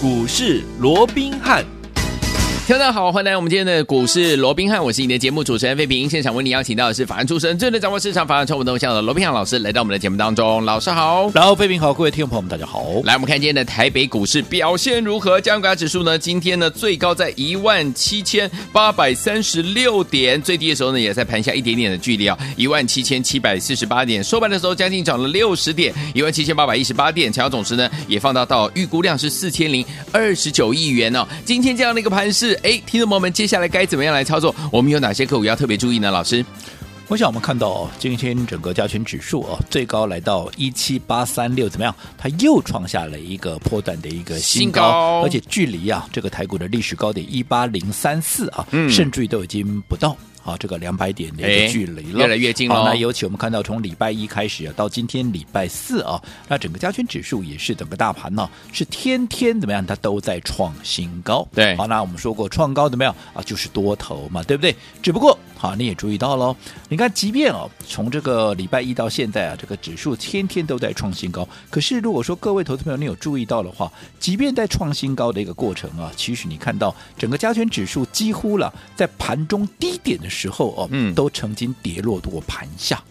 股市罗宾汉。大家好，欢迎来我们今天的股市罗宾汉，我是你的节目主持人费平。现场为你邀请到的是法案出身、最能掌握市场、法案传闻动向的罗宾汉老师，来到我们的节目当中。老师好，然后费平好，各位听众朋友们大家好。来，我们看今天的台北股市表现如何？加权指数呢？今天呢最高在一万七千八百三十六点，最低的时候呢也在盘下一点点的距离啊，一万七千七百四十八点。收盘的时候将近涨了六十点，一万七千八百一十八点。成交总值呢也放大到预估量是四千零二十九亿元哦。今天这样的一个盘势，哎，听众朋友们。接下来该怎么样来操作？我们有哪些客户要特别注意呢？老师，我想我们看到今天整个加权指数啊，最高来到一七八三六，怎么样？它又创下了一个波段的一个新高，新高而且距离啊这个台股的历史高点一八零三四啊，嗯、甚至于都已经不到。啊，这个两百点的一个距离了，越来越近了。那尤其我们看到，从礼拜一开始啊，到今天礼拜四啊，那整个加权指数也是整个大盘呢、啊，是天天怎么样？它都在创新高。对，好，那我们说过创高怎么样啊？就是多头嘛，对不对？只不过好，你也注意到喽，你看，即便哦，从这个礼拜一到现在啊，这个指数天天都在创新高。可是如果说各位投资朋友你有注意到的话，即便在创新高的一个过程啊，其实你看到整个加权指数几乎了在盘中低点的时候。时候哦，嗯，都曾经跌落过盘下。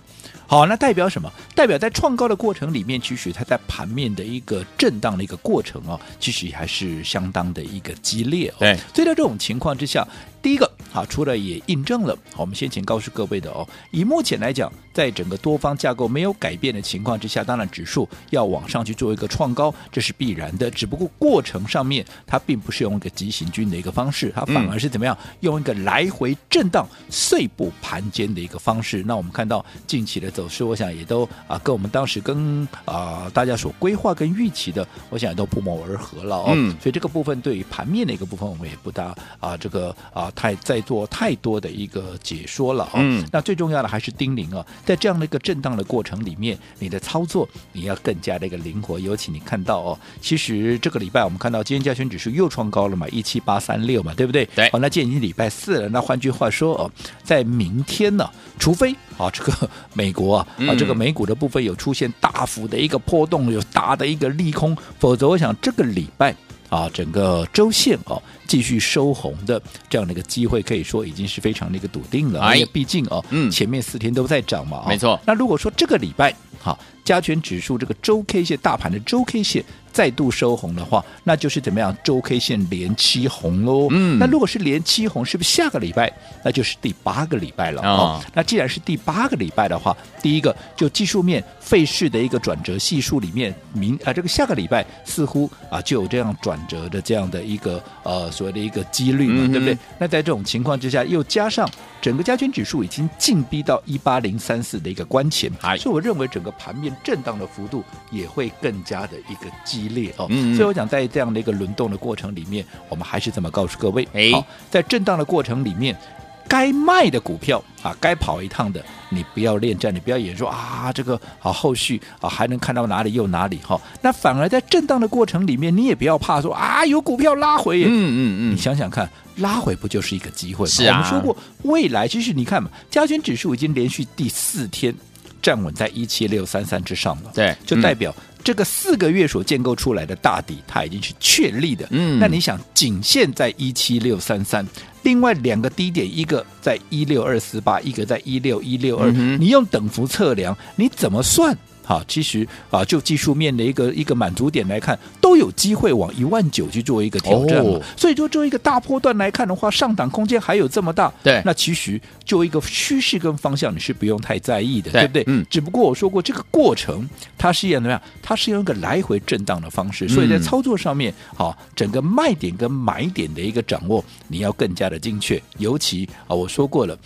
好，那代表什么？代表在创高的过程里面，其实它在盘面的一个震荡的一个过程哦，其实还是相当的一个激烈哦。对，所以在这种情况之下。第一个啊，除了也印证了我们先前告诉各位的哦，以目前来讲，在整个多方架构没有改变的情况之下，当然指数要往上去做一个创高，这是必然的。只不过过程上面，它并不是用一个急行军的一个方式，它反而是怎么样，用一个来回震荡、碎步盘间的一个方式。那我们看到近期的走势，我想也都啊，跟我们当时跟啊大家所规划跟预期的，我想也都不谋而合了哦。嗯，所以这个部分对于盘面的一个部分，我们也不大啊这个啊。太在做太多的一个解说了啊、哦，嗯，那最重要的还是叮咛啊，在这样的一个震荡的过程里面，你的操作你要更加的一个灵活。尤其你看到哦，其实这个礼拜我们看到今天加权指数又创高了嘛，一七八三六嘛，对不对？对。好，那今天已经礼拜四了，那换句话说哦，在明天呢，除非啊这个美国啊、嗯、啊这个美股的部分有出现大幅的一个波动，有大的一个利空，否则我想这个礼拜。啊，整个周线哦，继续收红的这样的一个机会，可以说已经是非常的一个笃定了。因为毕竟哦，嗯，前面四天都在涨嘛，没错。那如果说这个礼拜，好，加权指数这个周 K 线大盘的周 K 线再度收红的话，那就是怎么样？周 K 线连七红喽。嗯，那如果是连七红，是不是下个礼拜那就是第八个礼拜了？哦，那既然是第八个礼拜的话，第一个就技术面。费事的一个转折系数里面，明啊，这个下个礼拜似乎啊就有这样转折的这样的一个呃所谓的一个几率嘛，嗯、对不对？那在这种情况之下，又加上整个加权指数已经进逼到一八零三四的一个关前，哎、所以我认为整个盘面震荡的幅度也会更加的一个激烈哦。所以我想在这样的一个轮动的过程里面，我们还是这么告诉各位：哎，好，在震荡的过程里面。该卖的股票啊，该跑一趟的，你不要恋战，你不要演说啊，这个好后续啊还能看到哪里又哪里哈、哦。那反而在震荡的过程里面，你也不要怕说啊，有股票拉回。嗯嗯嗯，你想想看，拉回不就是一个机会吗？是啊。我们说过，未来其实你看嘛，加权指数已经连续第四天站稳在一七六三三之上了。对，就代表这个四个月所建构出来的大底，它已经是确立的。嗯。那你想，仅限在一七六三三。另外两个低点，一个在一六二四八，一个在一六一六二。你用等幅测量，你怎么算？好，其实啊，就技术面的一个一个满足点来看，都有机会往一万九去做一个挑战。哦、所以说，做一个大波段来看的话，上档空间还有这么大。对，那其实就一个趋势跟方向，你是不用太在意的，对，对不对？嗯。只不过我说过，这个过程它是用怎么样？它是用一个来回震荡的方式，所以在操作上面，好，整个卖点跟买点的一个掌握，你要更加的精确。尤其啊，我说过了。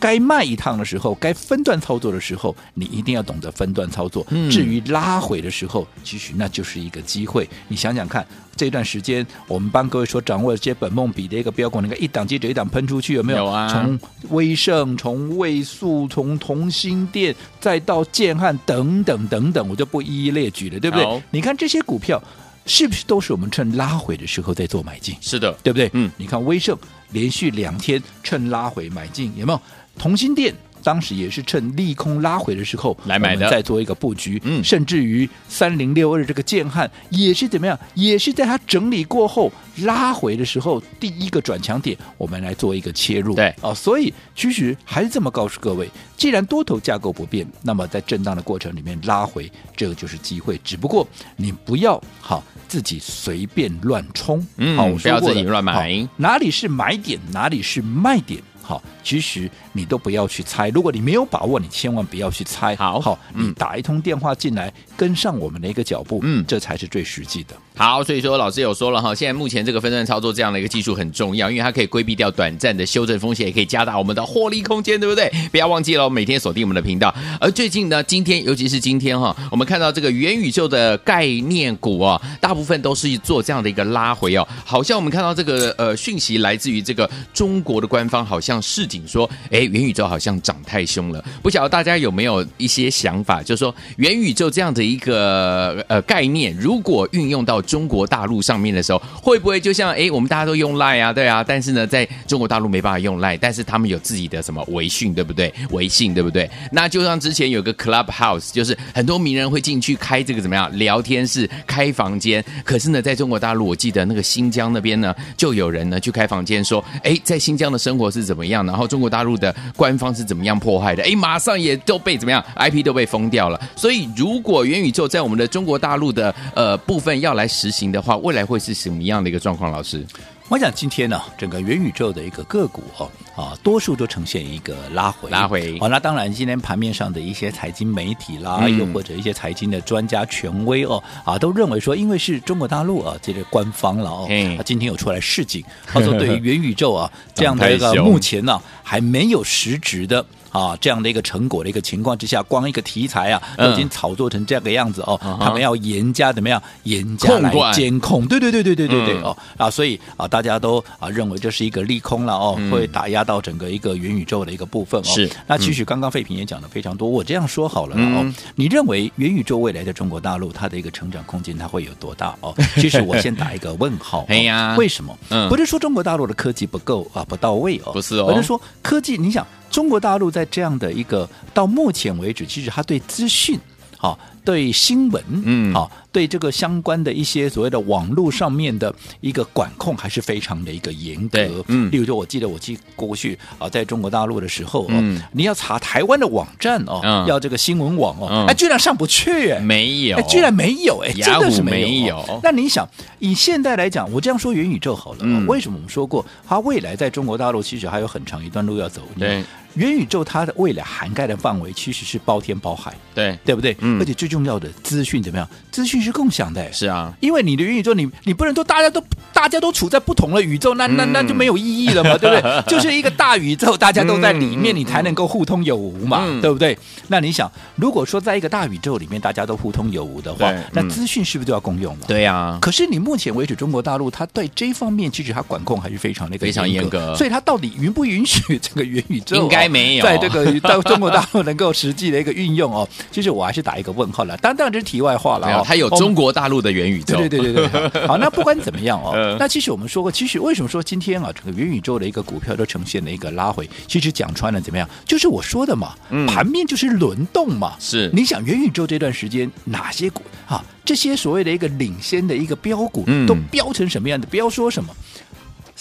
该卖一趟的时候，该分段操作的时候，你一定要懂得分段操作。嗯、至于拉回的时候，其实那就是一个机会。你想想看，这段时间我们帮各位所掌握的这些本梦比的一个标股，那个一档接着一档喷出去，有没有？有啊。从威盛，从位素，从同心店，再到建汉等等等等，我就不一一列举了，对不对？你看这些股票，是不是都是我们趁拉回的时候在做买进？是的，对不对？嗯。你看威盛连续两天趁拉回买进，有没有？同心店当时也是趁利空拉回的时候来买的，再做一个布局。嗯，甚至于三零六二这个建汉也是怎么样？也是在它整理过后拉回的时候，第一个转强点，我们来做一个切入。对，哦，所以其实还是这么告诉各位：既然多头架构不变，那么在震荡的过程里面拉回，这个就是机会。只不过你不要好自己随便乱冲，嗯，好，我不要自己乱买，哪里是买点，哪里是卖点。好，其实你都不要去猜。如果你没有把握，你千万不要去猜。好，好，你打一通电话进来，跟上我们的一个脚步，嗯，这才是最实际的。好，所以说老师有说了哈，现在目前这个分段操作这样的一个技术很重要，因为它可以规避掉短暂的修正风险，也可以加大我们的获利空间，对不对？不要忘记了，每天锁定我们的频道。而最近呢，今天尤其是今天哈，我们看到这个元宇宙的概念股啊，大部分都是做这样的一个拉回哦。好像我们看到这个呃讯息来自于这个中国的官方，好像市井说。哎，元宇宙好像涨太凶了，不晓得大家有没有一些想法？就是说，元宇宙这样的一个呃概念，如果运用到中国大陆上面的时候，会不会就像哎，我们大家都用 Line 啊，对啊，但是呢，在中国大陆没办法用 Line，但是他们有自己的什么微信，对不对？微信对不对？那就像之前有个 Clubhouse，就是很多名人会进去开这个怎么样聊天室、开房间，可是呢，在中国大陆，我记得那个新疆那边呢，就有人呢去开房间说，哎，在新疆的生活是怎么样？然后中国大陆的。官方是怎么样破坏的？哎，马上也都被怎么样？IP 都被封掉了。所以，如果元宇宙在我们的中国大陆的呃部分要来实行的话，未来会是什么样的一个状况？老师，我想今天呢、啊，整个元宇宙的一个个股哦啊，多数都呈现一个拉回，拉回。好，那当然，今天盘面上的一些财经媒体啦，嗯、又或者一些财经的专家权威哦啊，都认为说，因为是中国大陆啊这个官方了哦，他今天有出来示警，他说对于元宇宙啊 这样的一个目前呢、啊。还没有实质的啊，这样的一个成果的一个情况之下，光一个题材啊，都已经炒作成这个样子哦。嗯、他们要严加怎么样？严加来监控。对对对对对对对、嗯、哦啊，所以啊，大家都啊认为这是一个利空了哦，会打压到整个一个元宇宙的一个部分哦。是。那其实刚刚废品也讲的非常多，我这样说好了哦，嗯、你认为元宇宙未来的中国大陆它的一个成长空间它会有多大哦？其实我先打一个问号。哎呀，为什么？嗯，不是说中国大陆的科技不够啊，不到位哦，不是哦，而是说。科技，你想，中国大陆在这样的一个到目前为止，其实它对资讯，好。对新闻，嗯，好，对这个相关的一些所谓的网络上面的一个管控，还是非常的一个严格，嗯，例如说，我记得我去过去啊，在中国大陆的时候，嗯，你要查台湾的网站哦，要这个新闻网哦，哎，居然上不去，哎，没有，居然没有，哎，真的是没有。那你想，以现在来讲，我这样说元宇宙好了，为什么我们说过，它未来在中国大陆其实还有很长一段路要走？对，元宇宙它的未来涵盖的范围其实是包天包海，对，对不对？嗯，而且最重要的资讯怎么样？资讯是共享的，是啊，因为你的元宇宙，你你不能说大家都大家都处在不同的宇宙，那那那就没有意义了嘛，对不对？就是一个大宇宙，大家都在里面，你才能够互通有无嘛，对不对？那你想，如果说在一个大宇宙里面大家都互通有无的话，那资讯是不是就要共用了？对呀。可是你目前为止，中国大陆它对这方面其实它管控还是非常的非常严格，所以它到底允不允许这个元宇宙应该没有在这个在中国大陆能够实际的一个运用哦？其实我还是打一个问号了。当当然这是题外话了哦。它有中国大陆的元宇宙，对对对对对。好，那不管怎么样哦，那其实我们说过，其实为什么说今天啊，整个元宇宙的一个股票都呈现了一个拉回？其实讲穿了怎么样？就是我说的嘛，盘面就是轮动嘛。是，你想元宇宙这段时间哪些股啊？这些所谓的一个领先的一个标股，都标成什么样的？不要说什么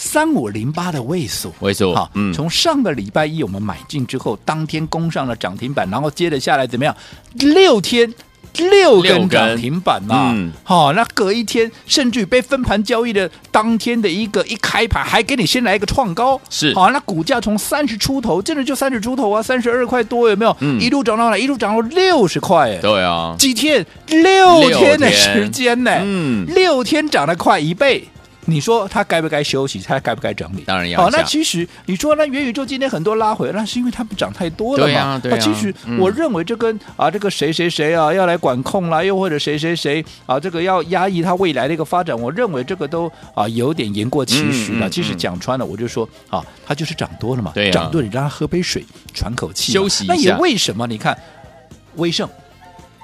三五零八的位数，位数好，从上个礼拜一我们买进之后，当天攻上了涨停板，然后接着下来怎么样？六天。六根涨停板嘛，嗯，好，那隔一天，甚至于被分盘交易的当天的一个一开盘，还给你先来一个创高，是，好，那股价从三十出头，真的就三十出头啊，三十二块多，有没有？嗯，一路涨到哪？一路涨到六十块，哎，对啊，几天？六天的时间呢？嗯，六天涨了快一倍。你说他该不该休息？他该不该整理？当然要。好，那其实你说那元宇宙今天很多拉回，那是因为它不涨太多了嘛？对啊，对啊。其实我认为这跟、嗯、啊这个谁谁谁啊要来管控啦，又或者谁谁谁啊这个要压抑它未来的一个发展，我认为这个都啊有点言过其实了。嗯嗯、其实讲穿了，我就说啊，它就是涨多了嘛。对、啊。涨多，你让它喝杯水，喘口气，休息一下。那也为什么？你看，威盛。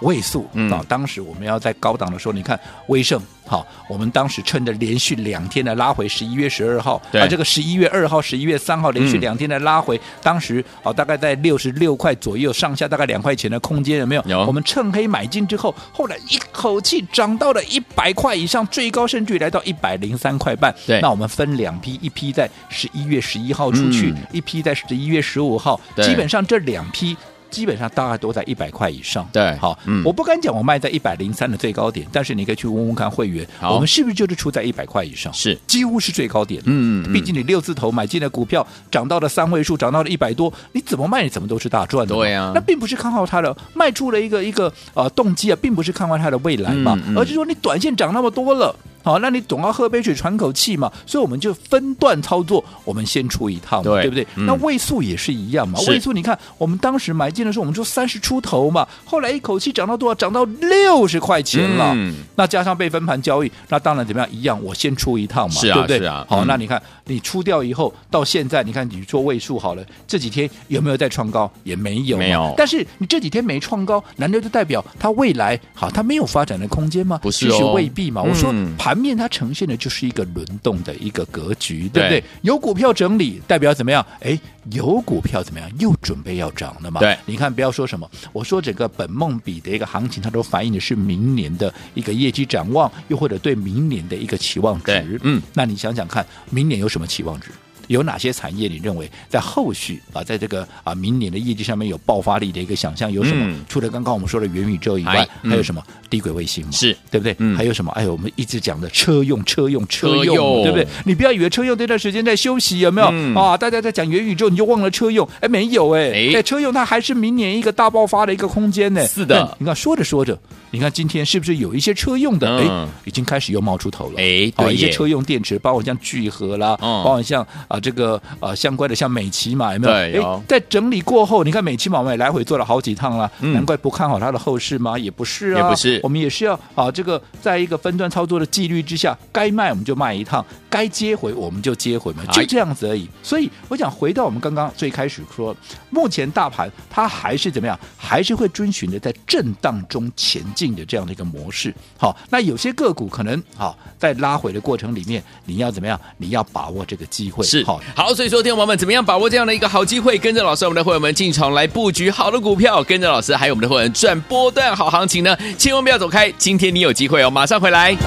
位数嗯啊，当时我们要在高档的时候，你看威盛好，我们当时趁着连续两天的拉回，十一月十二号对啊，这个十一月二号、十一月三号连续两天的拉回，当时啊大概在六十六块左右上下，大概两块钱的空间有没有？有我们趁黑买进之后，后来一口气涨到了一百块以上，最高甚至于来到一百零三块半。对那我们分两批，一批在十一月十一号出去，嗯一批在十一月十五号，对基本上这两批。基本上大概都在一百块以上，对好，嗯。我不敢讲我卖在一百零三的最高点，但是你可以去问问看会员，我们是不是就是出在一百块以上？是。几乎是最高点，嗯嗯嗯。毕竟你六字头买进的股票涨到了三位数，涨到了一百多，你怎么卖你怎么都是大赚的，对啊。那并不是看好它的卖出了一个一个呃动机啊，并不是看好它的未来嘛，而是说你短线涨那么多了。好，那你总要喝杯水喘口气嘛，所以我们就分段操作，我们先出一趟嘛，对不对？嗯那位数也是一样嘛，位数你看我们当时买进的时候，我们就三十出头嘛，后来一口气涨到多少？涨到六十块钱了。嗯那加上被分盘交易，那当然怎么样？一样，我先出一趟嘛，对不对？是啊好，嗯那你看你出掉以后，到现在你看你做位数好了，这几天有没有再创高？也没有，没有但是你这几天没创高，难道就代表它未来好它没有发展的空间吗？不是哦其实未必嘛。我说嗯盘面它呈现的就是一个轮动的一个格局，对不对对？有股票整理，代表怎么样？哎，有股票怎么样？又准备要涨了嘛？对你看不要说什么，我说整个本梦比的一个行情，它都反映的是明年的一个业绩展望，又或者对明年的一个期望值。嗯，那你想想看，明年有什么期望值？有哪些产业你认为在后续啊，在这个啊明年的业绩上面有爆发力的一个想象？有什么？嗯除了刚刚我们说的元宇宙以外还有什么低轨卫星嘛？是对不对？嗯还有什么？哎，我们一直讲的车用、车用、车车用，用对不对？你不要以为车用这段时间在休息，有没有？嗯啊，大家在讲元宇宙，你就忘了车用？哎，没有哎，哎在车用它还是明年一个大爆发的一个空间呢。是的你看说着说着，你看今天是不是有一些车用的？嗯哎，已经开始又冒出头了。哎，对耶一些车用电池，包括像聚合啦，嗯包括像啊这个呃相关的像美琪嘛，有没有？哎，在整理过后，你看美琪嘛，我们也来回做了好几趟了，嗯难怪不看好它的后市吗？也不是啊，也不是我们也是要啊这个在一个分段操作的纪律之下，该卖我们就卖一趟，该接回我们就接回嘛，就哎这样子而已。所以我想回到我们刚刚最开始说，目前大盘它还是怎么样，还是会遵循着在震荡中前进的这样的一个模式。好，那有些个股可能好在拉回的过程里面，你要怎么样？你要把握这个机会。是好，所以说，听众们怎么样把握这样的一个好机会，跟着老师，我们的会员们进场来布局好的股票，跟着老师还有我们的会员赚波段好行情呢？千万不要走开，今天你有机会哦，马上回来。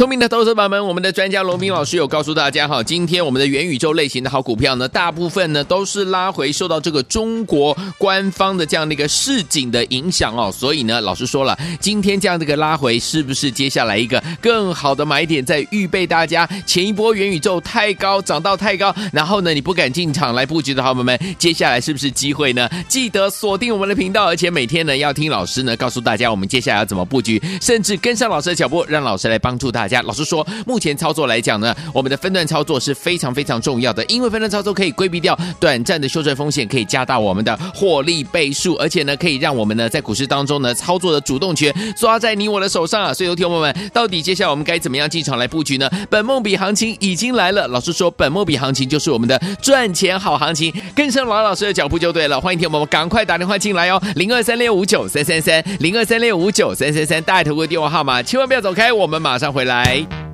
聪明的投资者们，我们的专家罗斌老师有告诉大家哈，今天我们的元宇宙类型的好股票呢，大部分呢都是拉回受到这个中国官方的这样的一个市井的影响哦，所以呢，老师说了，今天这样的一个拉回，是不是接下来一个更好的买点，在预备大家前一波元宇宙太高涨到太高，然后呢你不敢进场来布局的好朋友们，接下来是不是机会呢？记得锁定我们的频道，而且每天呢要听老师呢告诉大家我们接下来要怎么布局，甚至跟上老师的脚步，让老师来帮助大家。家老师说，目前操作来讲呢，我们的分段操作是非常非常重要的，因为分段操作可以规避掉短暂的修正风险，可以加大我们的获利倍数，而且呢，可以让我们呢在股市当中呢操作的主动权抓在你我的手上啊。所以，有听众朋友们，到底接下来我们该怎么样进场来布局呢？本梦比行情已经来了，老师说，本梦比行情就是我们的赚钱好行情，跟上老老师的脚步就对了。欢迎听众朋友们赶快打电话进来哦，零二三六五九三三三，零二三六五九三三三，大爱投顾电话号码，千万不要走开，我们马上回来。来。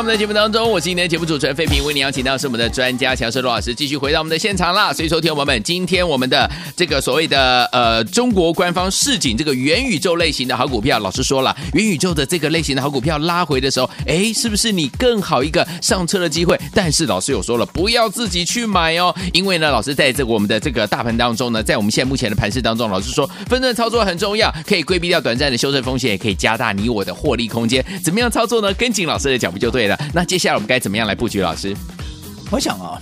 我们的节目当中，我是今天的节目主持人费平，为您邀请到是我们的专家强生罗老师，继续回到我们的现场啦。所以，收听我们今天我们的这个所谓的呃中国官方市井这个元宇宙类型的好股票，老师说了，元宇宙的这个类型的好股票拉回的时候，哎，是不是你更好一个上车的机会？但是老师有说了，不要自己去买哦，因为呢，老师在这个我们的这个大盘当中呢，在我们现在目前的盘势当中，老师说分段操作很重要，可以规避掉短暂的修正风险，也可以加大你我的获利空间。怎么样操作呢？跟紧老师的脚步就对了。那接下来我们该怎么样来布局？老师，我想啊，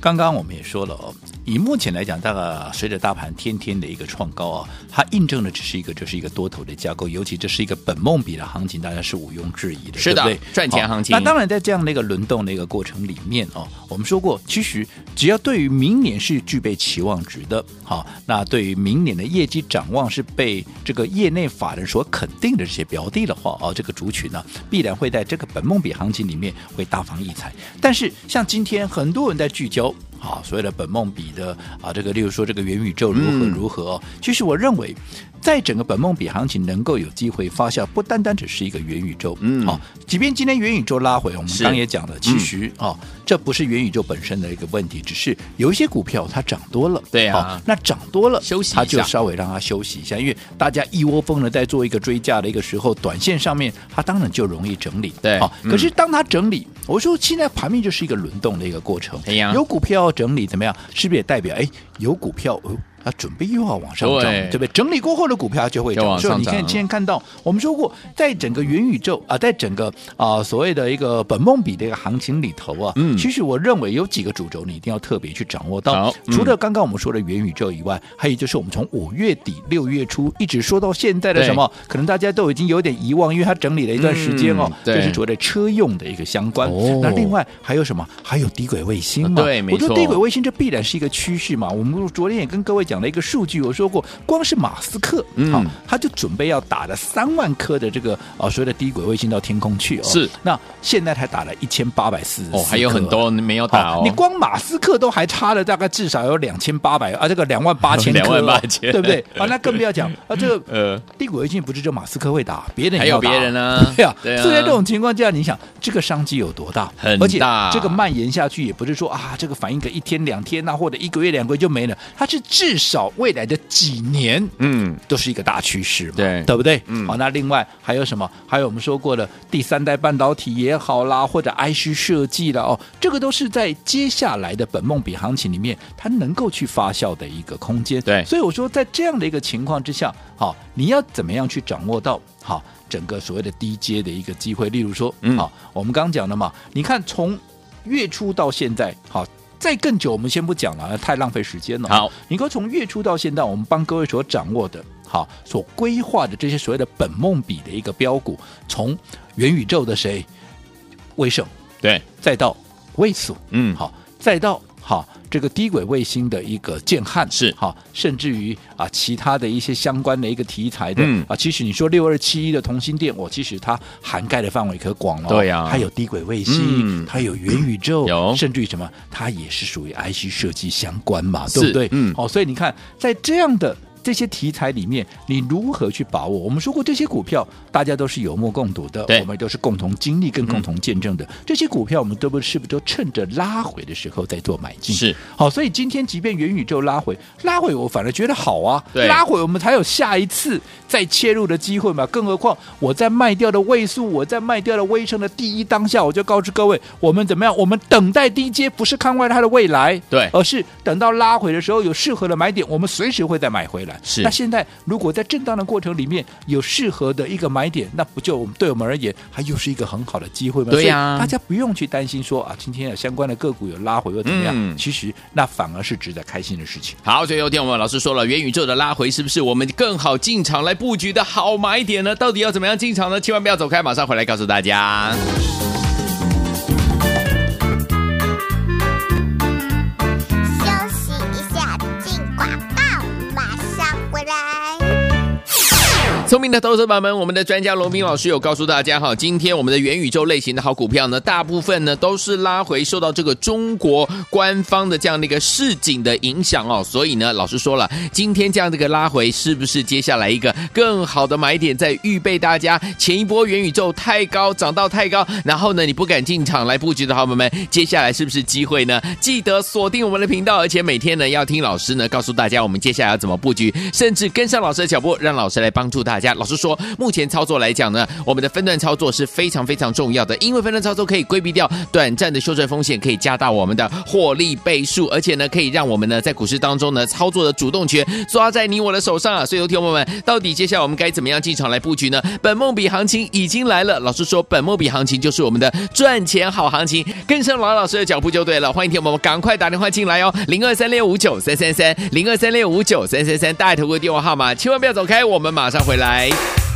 刚刚我们也说了哦，以目前来讲，大概随着大盘天天的一个创高啊，它印证的只是一个，就是一个多头的架构，尤其这是一个本梦比的行情，大家是毋庸置疑的，是的，对对？赚钱行情。那当然，在这样的一个轮动的一个过程里面哦，我们说过，其实只要对于明年是具备期望值的，好，那对于明年的业绩展望是被这个业内法人所肯定的这些标的的话，哦，这个族群呢，必然会在这个本梦比行情里面会大放异彩。但是，像今天很多人在聚焦。好，所谓的本梦比的啊，这个例如说这个元宇宙如何如何，哦，其实我认为，在整个本梦比行情能够有机会发酵，不单单只是一个元宇宙，嗯，好，即便今天元宇宙拉回，我们刚也讲了，其实啊，这不是元宇宙本身的一个问题，只是有一些股票它涨多了，对啊，那涨多了休息，它就稍微让它休息一下，因为大家一窝蜂的在做一个追价的一个时候，短线上面它当然就容易整理，对，好，可是当它整理，我说现在盘面就是一个轮动的一个过程，哎呀，有股票整理怎么样？是不是也代表哎，有股票？它准备又要往上涨，对，不对？整理过后的股票就会涨。所以你看，今天看到我们说过，在整个元宇宙啊，在整个啊、呃、所谓的一个本梦比的一个行情里头啊，嗯，其实我认为有几个主轴你一定要特别去掌握到。嗯、除了刚刚我们说的元宇宙以外，还有就是我们从五月底六月初一直说到现在的什么，可能大家都已经有点遗忘，因为它整理了一段时间哦。这、嗯、是所谓的车用的一个相关。哦、那另外还有什么？还有低轨卫星嘛？对，没错。我说低轨卫星这必然是一个趋势嘛。我们昨天也跟各位讲了一个数据。我说过，光是马斯克，嗯，好，他就准备要打了三万颗的这个啊，所谓的低轨卫星到天空去哦。是，那现在才打了一千八百四十哦，还有很多没有打哦。你光马斯克都还差了大概至少有两千八百啊，这个两万八千颗，两万八千，对不对？啊，那更不要讲 啊，这个呃，低轨卫星不是就马斯克会打，别人还有别人呢，对啊。所以在这种情况下，你想这个商机有多大？很大。而且这个蔓延下去，也不是说啊，这个反应个一天两天呐，或者一个月两个月就没了，它是至少未来的几年。嗯，都是一个大趋势嘛，对，对不对？嗯，好，那另外还有什么？还有我们说过的第三代半导体也好啦，或者 IC 设计了哦，这个都是在接下来的本梦比行情里面，它能够去发酵的一个空间。对，所以我说，在这样的一个情况之下，好，你要怎么样去掌握到好整个所谓的低阶的一个机会？例如说，嗯，好，我们刚刚讲的嘛，你看从月初到现在，好。再更久，我们先不讲了，太浪费时间了。好，你可从月初到现在，我们帮各位所掌握的，好，所规划的这些所谓的本梦比的一个标股，从元宇宙的谁，威盛，对，再到位数，嗯，好，再到。好，这个低轨卫星的一个建汉是好，甚至于啊，其他的一些相关的一个题材的、嗯、啊，其实你说六二七一的同心电，我其实它涵盖的范围可广了、哦。对呀、啊，它有低轨卫星，它、嗯、有元宇宙，有甚至于什么，它也是属于 IC 设计相关嘛，对不对？嗯，好，所以你看，在这样的。这些题材里面，你如何去把握？我们说过，这些股票大家都是有目共睹的，我们都是共同经历跟共同见证的。嗯、这些股票，我们都不是不是都趁着拉回的时候在做买进？是好，所以今天即便元宇宙拉回，拉回我反而觉得好啊。对，拉回我们才有下一次再切入的机会嘛。更何况我在卖掉的位数，我在卖掉的微升的第一当下，我就告知各位，我们怎么样？我们等待低阶，不是看坏它的未来，对，而是等到拉回的时候有适合的买点，我们随时会再买回来。是，那现在。如果在震荡的过程里面有适合的一个买点，那不就我们对我们而言，还又是一个很好的机会吗？对呀、啊，大家不用去担心说啊，今天有相关的个股有拉回又怎么样？嗯、其实那反而是值得开心的事情。好，最后天我们老师说了，元宇宙的拉回是不是我们更好进场来布局的好买点呢？到底要怎么样进场呢？千万不要走开，马上回来告诉大家。聪明的投资者们，我们的专家龙斌老师有告诉大家哈，今天我们的元宇宙类型的好股票呢，大部分呢都是拉回，受到这个中国官方的这样的一个市井的影响哦，所以呢，老师说了，今天这样的一个拉回，是不是接下来一个更好的买点，在预备大家前一波元宇宙太高，涨到太高，然后呢，你不敢进场来布局的好朋友们，接下来是不是机会呢？记得锁定我们的频道，而且每天呢要听老师呢告诉大家，我们接下来要怎么布局，甚至跟上老师的脚步，让老师来帮助大家。家老师说，目前操作来讲呢，我们的分段操作是非常非常重要的，因为分段操作可以规避掉短暂的修正风险，可以加大我们的获利倍数，而且呢，可以让我们呢在股市当中呢操作的主动权抓在你我的手上啊。所以，有听友们，到底接下来我们该怎么样进场来布局呢？本梦比行情已经来了，老师说，本梦比行情就是我们的赚钱好行情，跟上老老师的脚步就对了。欢迎听友们赶快打电话进来哦，零二三六五九三三三，零二三六五九三三三，大爱投顾电话号码，千万不要走开，我们马上回来。Bye.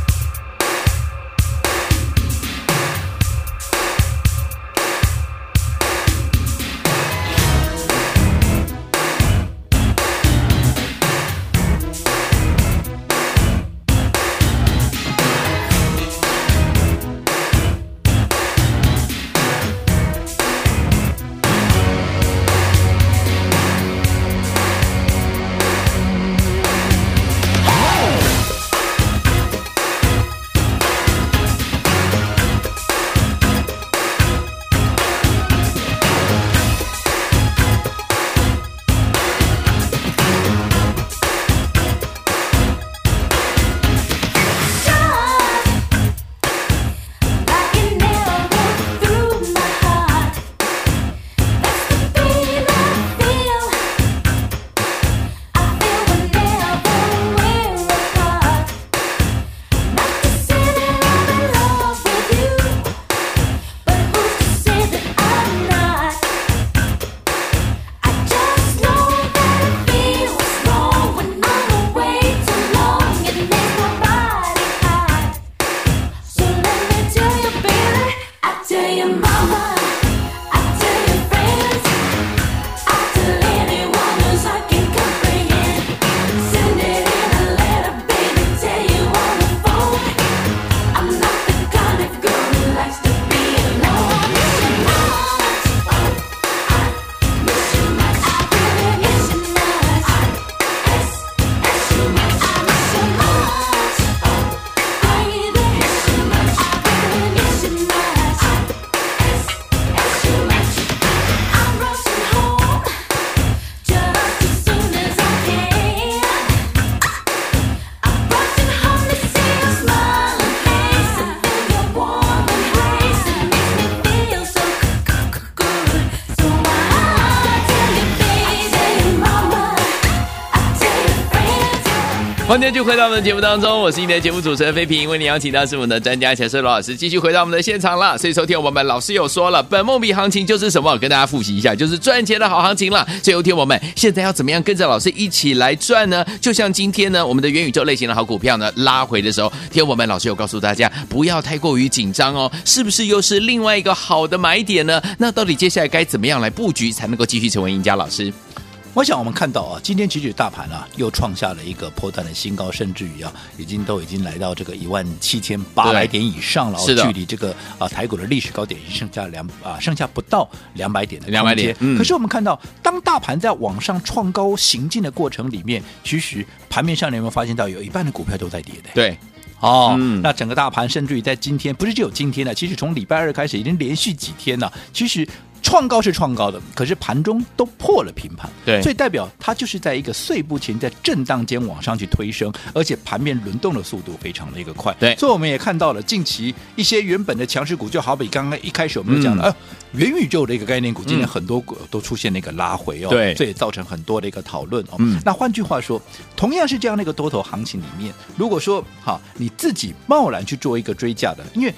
欢迎就回到我们的节目当中，我是你的节目主持人飞平，为你邀请到是我们的专家强势罗老师，继续回到我们的现场了。所以收听我们老师有说了，本梦比行情就是什么？跟大家复习一下，就是赚钱的好行情了。所以听我们现在要怎么样跟着老师一起来赚呢？就像今天呢，我们的元宇宙类型的好股票呢拉回的时候，听我们老师有告诉大家不要太过于紧张哦，是不是又是另外一个好的买点呢？那到底接下来该怎么样来布局才能够继续成为赢家？老师？我想我们看到啊，今天其实大盘啊又创下了一个破断的新高，甚至于啊，已经都已经来到这个一万七千八百点以上了，是的，距离这个啊台股的历史高点已经剩下两啊剩下不到两百点的两百点。嗯，可是我们看到，当大盘在往上创高行进的过程里面，其实盘面上你有没有发现到有一半的股票都在跌的？对。哦、嗯，那整个大盘甚至于在今天，不是只有今天的，其实从礼拜二开始已经连续几天了。其实创高是创高的，可是盘中都破了平盘，对，所以代表它就是在一个碎步前，在震荡间往上去推升，而且盘面轮动的速度非常的一个快，对。所以我们也看到了近期一些原本的强势股，就好比刚刚一开始我们讲的，呃、嗯，元宇宙的一个概念股，今天很多股都出现了一个拉回哦，对，这也造成很多的一个讨论哦。嗯，那换句话说，同样是这样的一个多头行情里面，如果说哈，你自己贸然去做一个追价的，因为。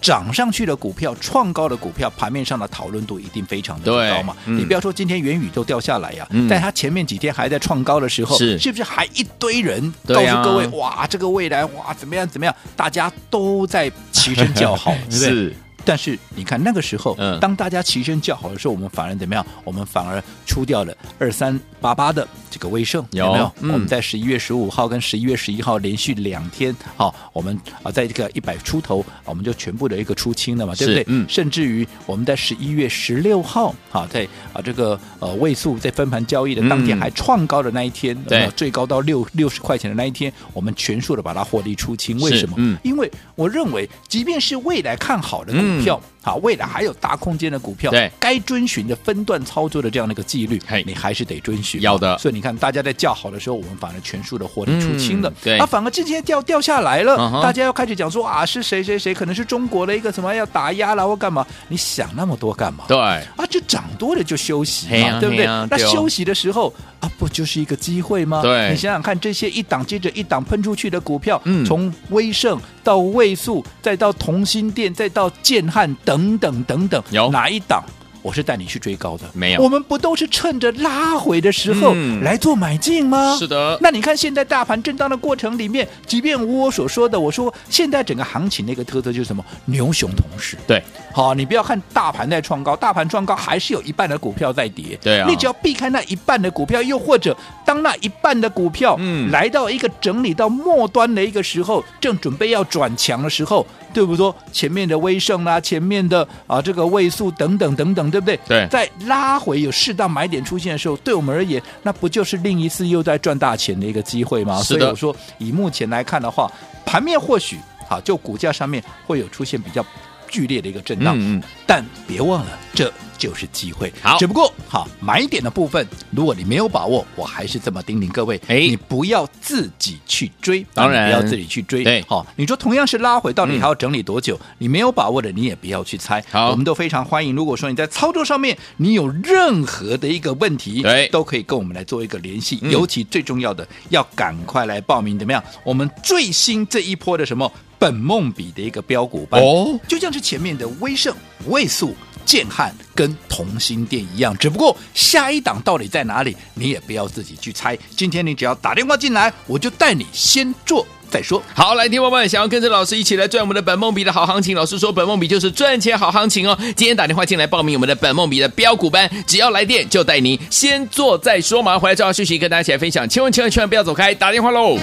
涨上去的股票，创高的股票，盘面上的讨论度一定非常的高嘛。嗯、你不要说今天元宇宙掉下来呀、啊嗯，在它前面几天还在创高的时候，是。是不是还一堆人告诉各位，哇，这个未来哇怎么样怎么样，大家都在齐声叫好，对不对？是。但是你看那个时候，嗯当大家齐声叫好的时候，我们反而怎么样？我们反而出掉了二三八八的这个威盛，有有没有？嗯我们在十一月十五号跟十一月十一号连续两天，好、我们啊在这个一百出头，我们就全部的一个出清了嘛，对不对？嗯甚至于我们在十一月十六号，好、在啊这个呃位数在分盘交易的当天嗯还创高的那一天，对呃最高到六六十块钱的那一天，我们全数的把它获利出清。为是什么？嗯因为我认为，即便是未来看好的股票，好，未来还有大空间的股票，嗯对该遵循的分段操作的这样的一个纪律嘿，你还是得遵循。要的所以你看，大家在叫好的时候，我们反而全数的获利出清了嗯。对啊，反而今天掉掉下来了，大家要开始讲说啊，是谁谁谁，可能是中国的一个什么要打压了或干嘛？你想那么多干嘛？对，啊，就涨多了就休息嘛，对不对？那休息的时候啊，不就是一个机会吗？对你想想看，这些一档接着一档喷出去的股票，嗯从威盛到位数，再到同心店，再到建汉等等等等等，有哪一档？我是带你去追高的，没有我们不都是趁着拉回的时候嗯来做买进吗？是的那你看现在大盘震荡的过程里面，即便我所说的，我说现在整个行情的一个特色就是什么？牛熊同时。对，好，你不要看大盘在创高，大盘创高还是有一半的股票在跌。对啊你只要避开那一半的股票，又或者当那一半的股票，嗯来到一个整理到末端的一个时候，正准备要转强的时候，对不对？前面的威盛啦，前面的啊这个位数等等等等，对不对？对在拉回有适当买点出现的时候，对我们而言，那不就是另一次又在赚大钱的一个机会吗？所以我说，以目前来看的话，盘面或许好，就股价上面会有出现比较剧烈的一个震荡，嗯嗯但别忘了，这就是机会。好只不过好买点的部分，如果你没有把握，我还是这么叮咛各位，哎你不要自己去追，当然不要自己去追。对好，你说同样是拉回，到底嗯还要整理多久？你没有把握的，你也不要去猜。好我们都非常欢迎。如果说你在操作上面你有任何的一个问题，对都可以跟我们来做一个联系。嗯尤其最重要的，要赶快来报名，怎么样？我们最新这一波的什么本梦比的一个标股班哦就像是前面的威盛、位数、建汉跟同心店一样，只不过下一档到底在哪里，你也不要自己去猜。今天你只要打电话进来，我就带你先做再说。好，来，听众们，想要跟着老师一起来赚我们的本梦比的好行情，老师说本梦比就是赚钱好行情哦。今天打电话进来报名我们的本梦比的标股班，只要来电就带您先做再说嘛。回来之后休息，跟大家一起来分享，千万千万千万不要走开，打电话喽。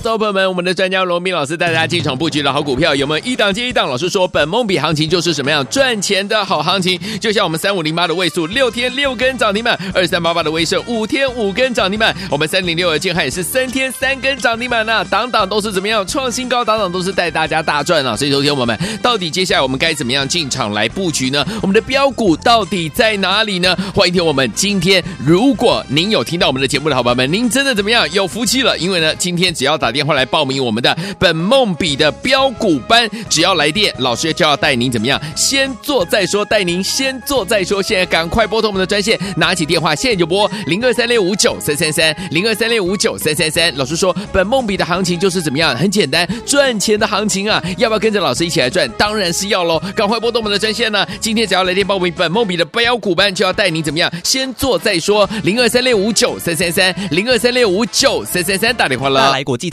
的投朋友们，我们的专家罗明老师带大家进场布局的好股票，有没有一档接一档？老师说，本梦比行情就是什么样赚钱的好行情，就像我们三五零八的位数，六天六根涨停板；二三八八的威盛，五天五根涨停板；我们三零六的建汉也是三天三根涨停板呢，档档都是怎么样创新高，档档都是带大家大赚啊！所以，昨天我们到底接下来我们该怎么样进场来布局呢？我们的标股到底在哪里呢？欢迎听我们今天，如果您有听到我们的节目的好朋友们，您真的怎么样有福气了？因为呢，今天只要打打电话来报名我们的本梦比的标股班，只要来电，老师就要带您怎么样先做再说，带您先做再说。现在赶快拨通我们的专线，拿起电话现在就拨零二三六五九三三三零二三六五九三三三。老师说，本梦比的行情就是怎么样，很简单，赚钱的行情啊！要不要跟着老师一起来赚？当然是要喽！赶快拨通我们的专线呢！今天只要来电报名本梦比的标股班，就要带您怎么样先做再说。零二三六五九三三三零二三六五九三三三打电话了。来国际